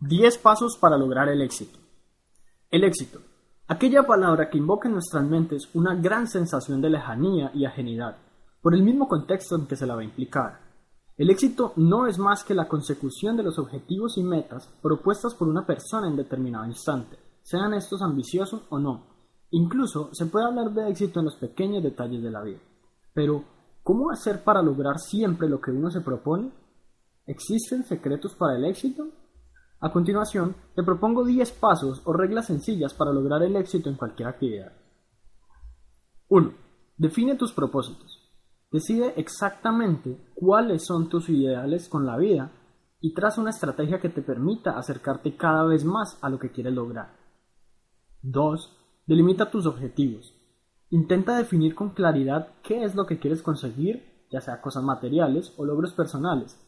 10 pasos para lograr el éxito. El éxito. Aquella palabra que invoca en nuestras mentes una gran sensación de lejanía y ajenidad, por el mismo contexto en que se la va a implicar. El éxito no es más que la consecución de los objetivos y metas propuestas por una persona en determinado instante, sean estos ambiciosos o no. Incluso se puede hablar de éxito en los pequeños detalles de la vida. Pero, ¿cómo hacer para lograr siempre lo que uno se propone? ¿Existen secretos para el éxito? A continuación, te propongo 10 pasos o reglas sencillas para lograr el éxito en cualquier actividad. 1. Define tus propósitos. Decide exactamente cuáles son tus ideales con la vida y traza una estrategia que te permita acercarte cada vez más a lo que quieres lograr. 2. Delimita tus objetivos. Intenta definir con claridad qué es lo que quieres conseguir, ya sea cosas materiales o logros personales,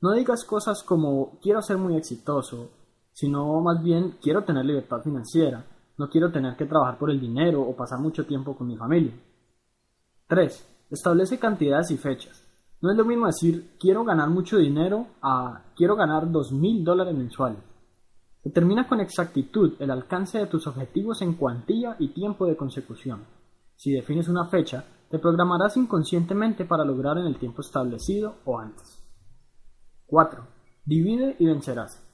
no digas cosas como quiero ser muy exitoso, sino más bien quiero tener libertad financiera, no quiero tener que trabajar por el dinero o pasar mucho tiempo con mi familia. 3. Establece cantidades y fechas. No es lo mismo decir quiero ganar mucho dinero a quiero ganar $2,000 dólares mensuales. Determina con exactitud el alcance de tus objetivos en cuantía y tiempo de consecución. Si defines una fecha, te programarás inconscientemente para lograr en el tiempo establecido o antes. 4. Divide y vencerás.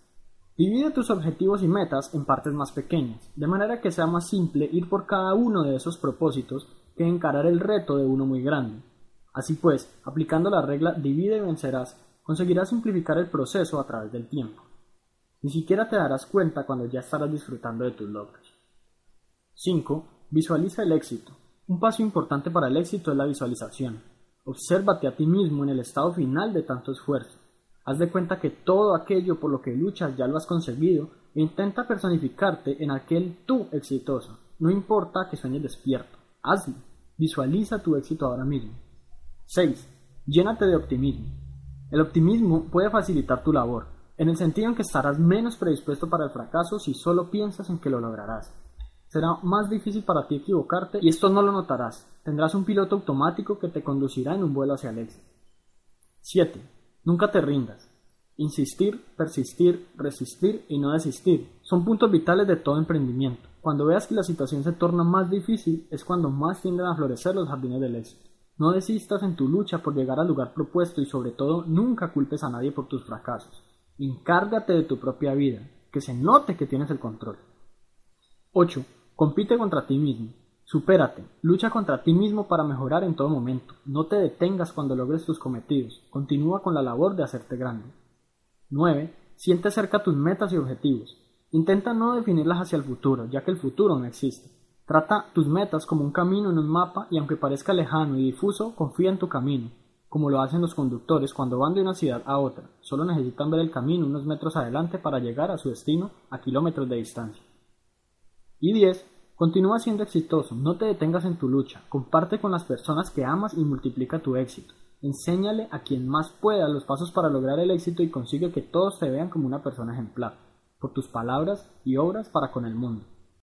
Divide tus objetivos y metas en partes más pequeñas, de manera que sea más simple ir por cada uno de esos propósitos que encarar el reto de uno muy grande. Así pues, aplicando la regla divide y vencerás, conseguirás simplificar el proceso a través del tiempo. Ni siquiera te darás cuenta cuando ya estarás disfrutando de tus logros. 5. Visualiza el éxito. Un paso importante para el éxito es la visualización. Obsérvate a ti mismo en el estado final de tanto esfuerzo. Haz de cuenta que todo aquello por lo que luchas ya lo has conseguido e intenta personificarte en aquel tú exitoso. No importa que sueñes despierto, hazlo. Visualiza tu éxito ahora mismo. 6. Llénate de optimismo. El optimismo puede facilitar tu labor, en el sentido en que estarás menos predispuesto para el fracaso si solo piensas en que lo lograrás. Será más difícil para ti equivocarte y esto no lo notarás. Tendrás un piloto automático que te conducirá en un vuelo hacia el éxito. 7. Nunca te rindas. Insistir, persistir, resistir y no desistir son puntos vitales de todo emprendimiento. Cuando veas que la situación se torna más difícil es cuando más tienden a florecer los jardines del éxito. No desistas en tu lucha por llegar al lugar propuesto y sobre todo nunca culpes a nadie por tus fracasos. Encárgate de tu propia vida, que se note que tienes el control. 8. Compite contra ti mismo. Supérate, lucha contra ti mismo para mejorar en todo momento. No te detengas cuando logres tus cometidos. Continúa con la labor de hacerte grande. 9. Siente cerca tus metas y objetivos. Intenta no definirlas hacia el futuro, ya que el futuro no existe. Trata tus metas como un camino en un mapa y aunque parezca lejano y difuso, confía en tu camino, como lo hacen los conductores cuando van de una ciudad a otra. Solo necesitan ver el camino unos metros adelante para llegar a su destino a kilómetros de distancia. Y 10. Continúa siendo exitoso, no te detengas en tu lucha, comparte con las personas que amas y multiplica tu éxito. Enséñale a quien más pueda los pasos para lograr el éxito y consigue que todos te vean como una persona ejemplar, por tus palabras y obras para con el mundo.